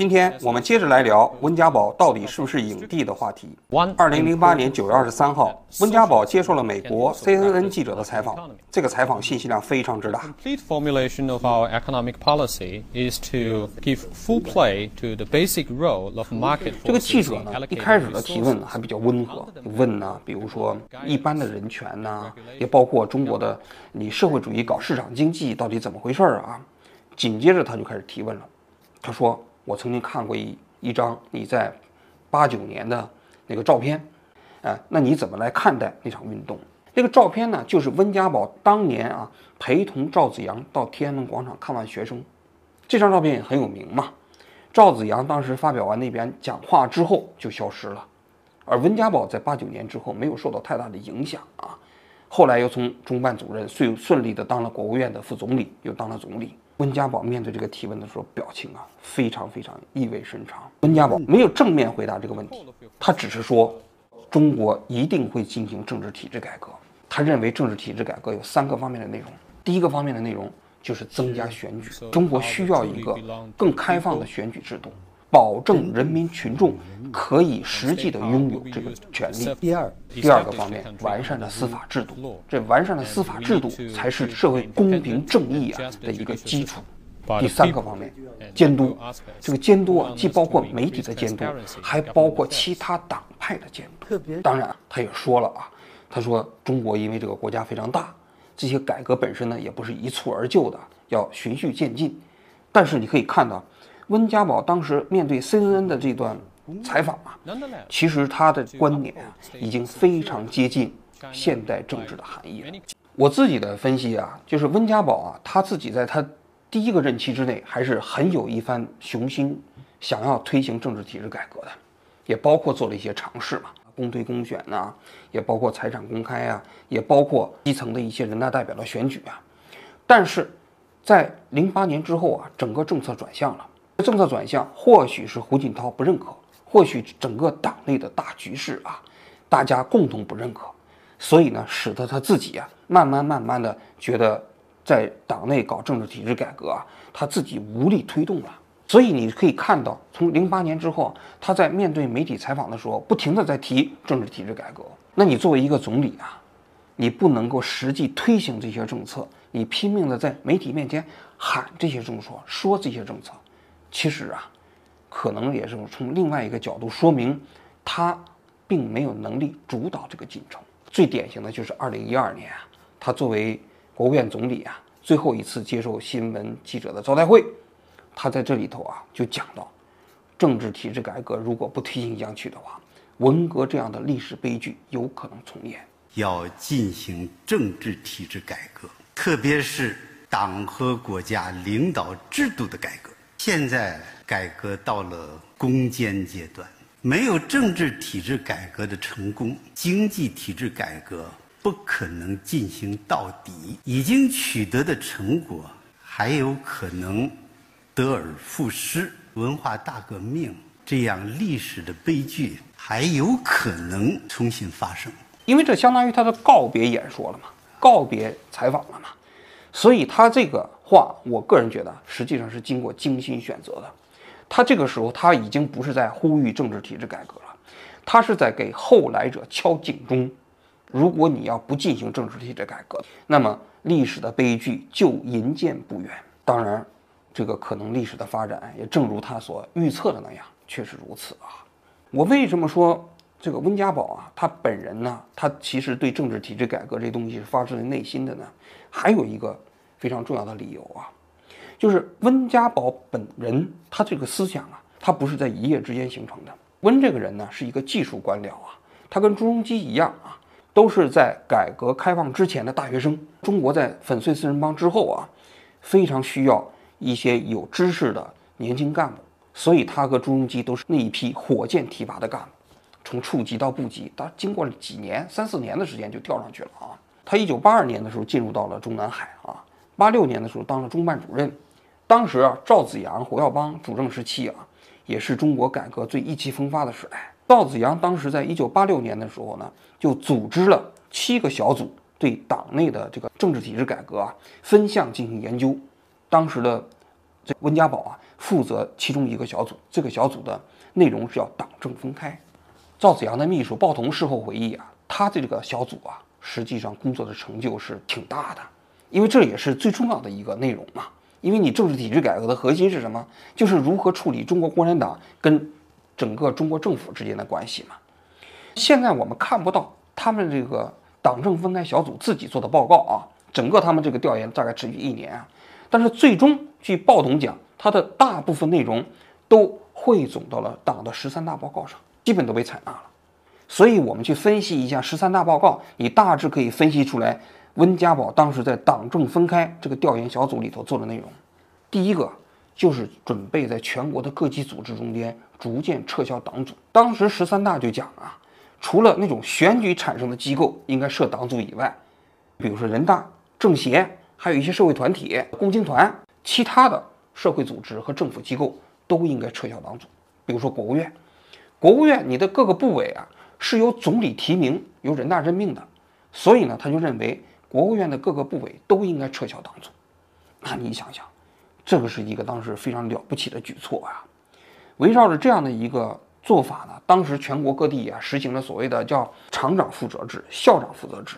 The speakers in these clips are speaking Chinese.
今天我们接着来聊温家宝到底是不是影帝的话题。二零零八年九月二十三号，温家宝接受了美国 CNN 记者的采访，这个采访信息量非常之大。Complete formulation of our economic policy is to give full play to the basic role of market 这个记者呢，一开始的提问还比较温和，问呢，比如说一般的人权呐，也包括中国的你社会主义搞市场经济到底怎么回事儿啊？紧接着他就开始提问了，他说。我曾经看过一一张你在八九年的那个照片，哎，那你怎么来看待那场运动？那个照片呢，就是温家宝当年啊陪同赵子阳到天安门广场看望学生，这张照片也很有名嘛。赵子阳当时发表完那边讲话之后就消失了，而温家宝在八九年之后没有受到太大的影响啊，后来又从中办主任顺顺利的当了国务院的副总理，又当了总理。温家宝面对这个提问的时候，表情啊非常非常意味深长。温家宝没有正面回答这个问题，他只是说，中国一定会进行政治体制改革。他认为政治体制改革有三个方面的内容，第一个方面的内容就是增加选举，中国需要一个更开放的选举制度。保证人民群众可以实际的拥有这个权利。第二，第二个方面，完善的司法制度，这完善的司法制度才是社会公平正义啊的一个基础。第三个方面，监督，这个监督啊，既包括媒体的监督，还包括其他党派的监督。当然，他也说了啊，他说中国因为这个国家非常大，这些改革本身呢也不是一蹴而就的，要循序渐进。但是你可以看到。温家宝当时面对 CNN 的这段采访啊，其实他的观点啊已经非常接近现代政治的含义了。我自己的分析啊，就是温家宝啊，他自己在他第一个任期之内还是很有一番雄心，想要推行政治体制改革的，也包括做了一些尝试嘛，公推公选呐，也包括财产公开啊，也包括基层的一些人大代表的选举啊。但是在零八年之后啊，整个政策转向了。政策转向，或许是胡锦涛不认可，或许整个党内的大局势啊，大家共同不认可，所以呢，使得他自己啊，慢慢慢慢的觉得，在党内搞政治体制改革啊，他自己无力推动了。所以你可以看到，从零八年之后，他在面对媒体采访的时候，不停的在提政治体制改革。那你作为一个总理啊，你不能够实际推行这些政策，你拼命的在媒体面前喊这些政策，说这些政策。其实啊，可能也是从另外一个角度说明，他并没有能力主导这个进程。最典型的就是二零一二年啊，他作为国务院总理啊，最后一次接受新闻记者的招待会，他在这里头啊就讲到，政治体制改革如果不推行下去的话，文革这样的历史悲剧有可能重演。要进行政治体制改革，特别是党和国家领导制度的改革。现在改革到了攻坚阶段，没有政治体制改革的成功，经济体制改革不可能进行到底。已经取得的成果还有可能得而复失，文化大革命这样历史的悲剧还有可能重新发生。因为这相当于他的告别演说了嘛，告别采访了嘛，所以他这个。话，我个人觉得实际上是经过精心选择的。他这个时候他已经不是在呼吁政治体制改革了，他是在给后来者敲警钟。如果你要不进行政治体制改革，那么历史的悲剧就银渐不远。当然，这个可能历史的发展也正如他所预测的那样，确实如此啊。我为什么说这个温家宝啊，他本人呢，他其实对政治体制改革这东西是发自内心的呢？还有一个。非常重要的理由啊，就是温家宝本人，他这个思想啊，他不是在一夜之间形成的。温这个人呢，是一个技术官僚啊，他跟朱镕基一样啊，都是在改革开放之前的大学生。中国在粉碎四人帮之后啊，非常需要一些有知识的年轻干部，所以他和朱镕基都是那一批火箭提拔的干部，从处级到部级，他经过了几年、三四年的时间就调上去了啊。他一九八二年的时候进入到了中南海啊。八六年的时候当了中办主任，当时啊赵子阳、胡耀邦主政时期啊，也是中国改革最意气风发的时代。赵子阳当时在一九八六年的时候呢，就组织了七个小组，对党内的这个政治体制改革啊分项进行研究。当时的这温家宝啊负责其中一个小组，这个小组的内容是叫党政分开。赵子阳的秘书鲍同事后回忆啊，他这个小组啊，实际上工作的成就是挺大的，因为这也是最重要的一个内容嘛。因为你政治体制改革的核心是什么？就是如何处理中国共产党跟整个中国政府之间的关系嘛。现在我们看不到他们这个党政分开小组自己做的报告啊，整个他们这个调研大概持续一年啊，但是最终据鲍董讲，他的大部分内容都汇总到了党的十三大报告上，基本都被采纳了。所以，我们去分析一下十三大报告，你大致可以分析出来。温家宝当时在党政分开这个调研小组里头做的内容，第一个就是准备在全国的各级组织中间逐渐撤销党组。当时十三大就讲啊，除了那种选举产生的机构应该设党组以外，比如说人大、政协，还有一些社会团体、共青团，其他的社会组织和政府机构都应该撤销党组。比如说国务院，国务院你的各个部委啊是由总理提名、由人大任命的，所以呢，他就认为。国务院的各个部委都应该撤销党组，那你想想，这个是一个当时非常了不起的举措啊！围绕着这样的一个做法呢，当时全国各地啊实行了所谓的叫厂长负责制、校长负责制。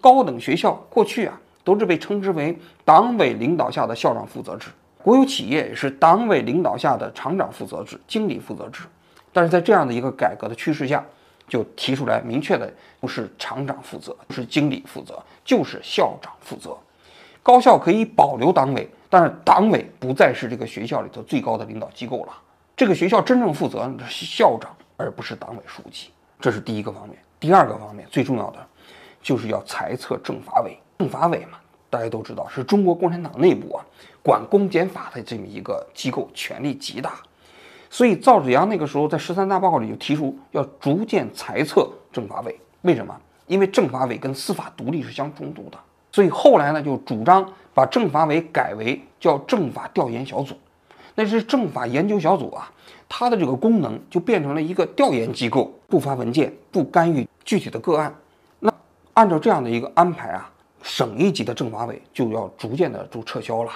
高等学校过去啊都是被称之为党委领导下的校长负责制，国有企业也是党委领导下的厂长负责制、经理负责制。但是在这样的一个改革的趋势下，就提出来明确的，不是厂长负责，是经理负责，就是校长负责。高校可以保留党委，但是党委不再是这个学校里头最高的领导机构了。这个学校真正负责的是校长，而不是党委书记。这是第一个方面。第二个方面，最重要的就是要裁撤政法委。政法委嘛，大家都知道是中国共产党内部啊管公检法的这么一个机构，权力极大。所以赵紫阳那个时候在十三大报告里就提出要逐渐裁撤政法委，为什么？因为政法委跟司法独立是相冲突的。所以后来呢，就主张把政法委改为叫政法调研小组，那是政法研究小组啊，它的这个功能就变成了一个调研机构，不发文件，不干预具体的个案。那按照这样的一个安排啊，省一级的政法委就要逐渐的就撤销了。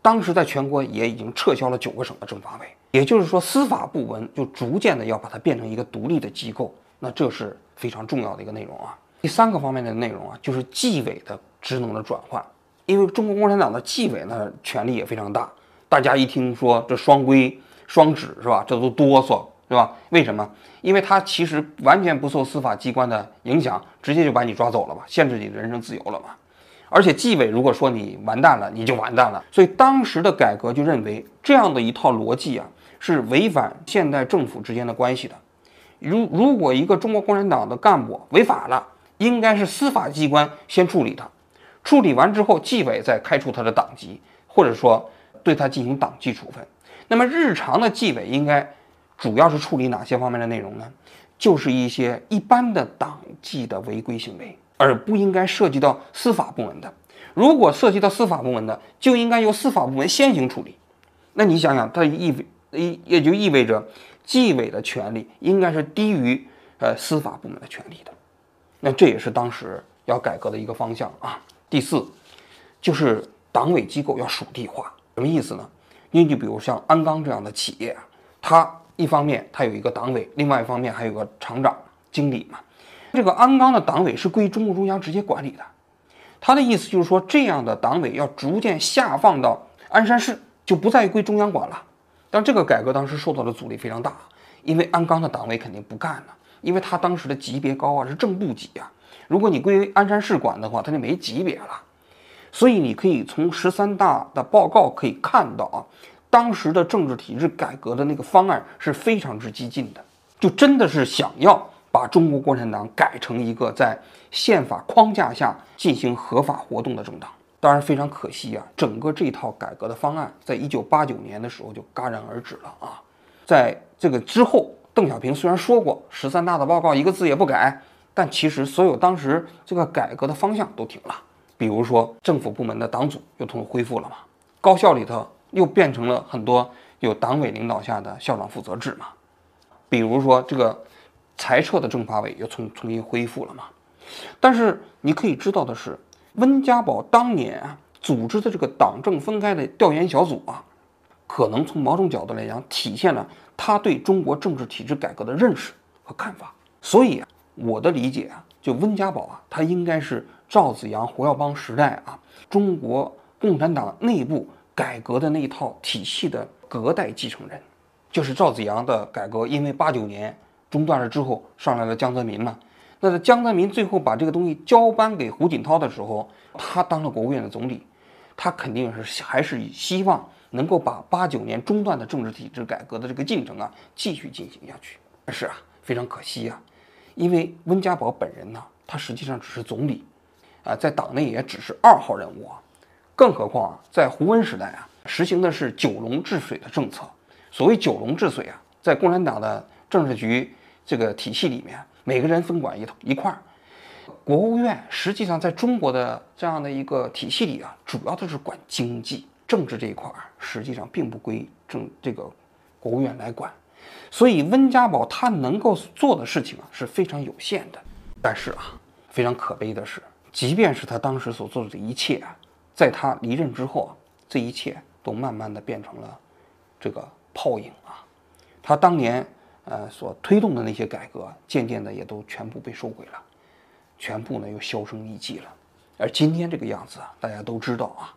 当时在全国也已经撤销了九个省的政法委。也就是说，司法部门就逐渐的要把它变成一个独立的机构，那这是非常重要的一个内容啊。第三个方面的内容啊，就是纪委的职能的转换。因为中国共产党的纪委呢，权力也非常大。大家一听说这双规、双指是吧，这都哆嗦是吧？为什么？因为他其实完全不受司法机关的影响，直接就把你抓走了吧，限制你的人身自由了嘛。而且纪委如果说你完蛋了，你就完蛋了。所以当时的改革就认为这样的一套逻辑啊。是违反现代政府之间的关系的。如如果一个中国共产党的干部违法了，应该是司法机关先处理他，处理完之后，纪委再开除他的党籍，或者说对他进行党纪处分。那么日常的纪委应该主要是处理哪些方面的内容呢？就是一些一般的党纪的违规行为，而不应该涉及到司法部门的。如果涉及到司法部门的，就应该由司法部门先行处理。那你想想，它意味。也也就意味着，纪委的权力应该是低于呃司法部门的权力的，那这也是当时要改革的一个方向啊。第四，就是党委机构要属地化，什么意思呢？你就比如像鞍钢这样的企业，它一方面它有一个党委，另外一方面还有个厂长、经理嘛。这个鞍钢的党委是归中共中央直接管理的，他的意思就是说，这样的党委要逐渐下放到鞍山市，就不再归中央管了。但这个改革当时受到的阻力非常大，因为鞍钢的党委肯定不干了，因为他当时的级别高啊，是正部级啊。如果你归鞍山市管的话，他就没级别了。所以你可以从十三大的报告可以看到啊，当时的政治体制改革的那个方案是非常之激进的，就真的是想要把中国共产党改成一个在宪法框架下进行合法活动的政党。当然非常可惜啊，整个这套改革的方案，在一九八九年的时候就戛然而止了啊。在这个之后，邓小平虽然说过十三大的报告一个字也不改，但其实所有当时这个改革的方向都停了。比如说政府部门的党组又重恢复了嘛，高校里头又变成了很多有党委领导下的校长负责制嘛。比如说这个裁撤的政法委又重重新恢复了嘛。但是你可以知道的是。温家宝当年啊组织的这个党政分开的调研小组啊，可能从某种角度来讲，体现了他对中国政治体制改革的认识和看法。所以啊，我的理解啊，就温家宝啊，他应该是赵子阳、胡耀邦时代啊，中国共产党内部改革的那一套体系的隔代继承人。就是赵子阳的改革，因为八九年中断了之后，上来了江泽民嘛。那在江泽民最后把这个东西交班给胡锦涛的时候，他当了国务院的总理，他肯定是还是希望能够把八九年中断的政治体制改革的这个进程啊继续进行下去。但是啊，非常可惜啊，因为温家宝本人呢，他实际上只是总理，啊，在党内也只是二号人物啊。更何况啊，在胡温时代啊，实行的是九龙治水的政策。所谓九龙治水啊，在共产党的政治局这个体系里面，每个人分管一一块儿。国务院实际上在中国的这样的一个体系里啊，主要都是管经济、政治这一块儿，实际上并不归政这个国务院来管。所以温家宝他能够做的事情啊是非常有限的。但是啊，非常可悲的是，即便是他当时所做的这一切啊，在他离任之后啊，这一切都慢慢的变成了这个。泡影啊，他当年呃所推动的那些改革，渐渐的也都全部被收回了，全部呢又销声匿迹了。而今天这个样子啊，大家都知道啊，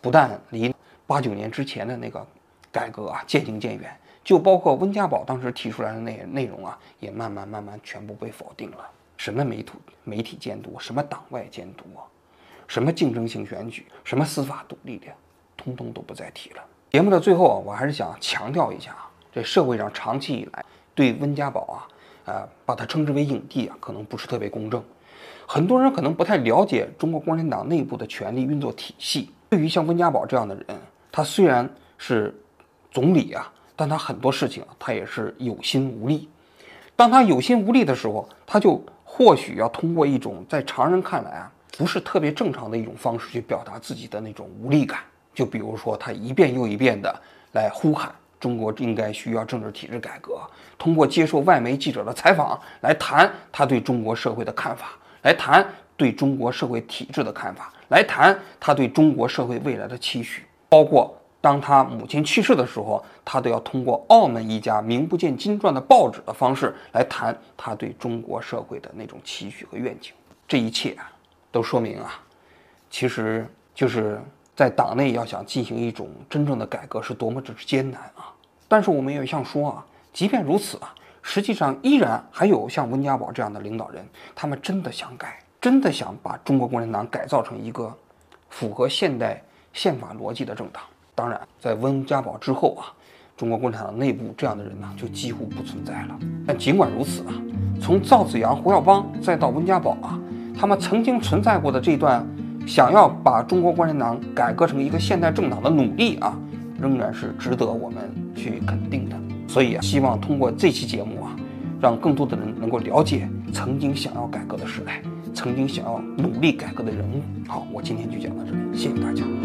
不但离八九年之前的那个改革啊渐行渐远，就包括温家宝当时提出来的那内容啊，也慢慢慢慢全部被否定了。什么媒体媒体监督，什么党外监督啊，什么竞争性选举，什么司法独立的，通通都不再提了。节目的最后啊，我还是想强调一下啊，这社会上长期以来对温家宝啊，呃，把他称之为影帝啊，可能不是特别公正。很多人可能不太了解中国共产党内部的权力运作体系。对于像温家宝这样的人，他虽然是总理啊，但他很多事情，他也是有心无力。当他有心无力的时候，他就或许要通过一种在常人看来啊，不是特别正常的一种方式去表达自己的那种无力感。就比如说，他一遍又一遍地来呼喊中国应该需要政治体制改革，通过接受外媒记者的采访来谈他对中国社会的看法，来谈对中国社会体制的看法，来谈他对中国社会未来的期许。包括当他母亲去世的时候，他都要通过澳门一家名不见经传的报纸的方式来谈他对中国社会的那种期许和愿景。这一切啊，都说明啊，其实就是。在党内要想进行一种真正的改革，是多么之艰难啊！但是我们也想说啊，即便如此啊，实际上依然还有像温家宝这样的领导人，他们真的想改，真的想把中国共产党改造成一个符合现代宪法逻辑的政党。当然，在温家宝之后啊，中国共产党内部这样的人呢，就几乎不存在了。但尽管如此啊，从赵子阳、胡耀邦再到温家宝啊，他们曾经存在过的这段。想要把中国共产党改革成一个现代政党的努力啊，仍然是值得我们去肯定的。所以啊，希望通过这期节目啊，让更多的人能够了解曾经想要改革的时代，曾经想要努力改革的人物。好，我今天就讲到这里，谢谢大家。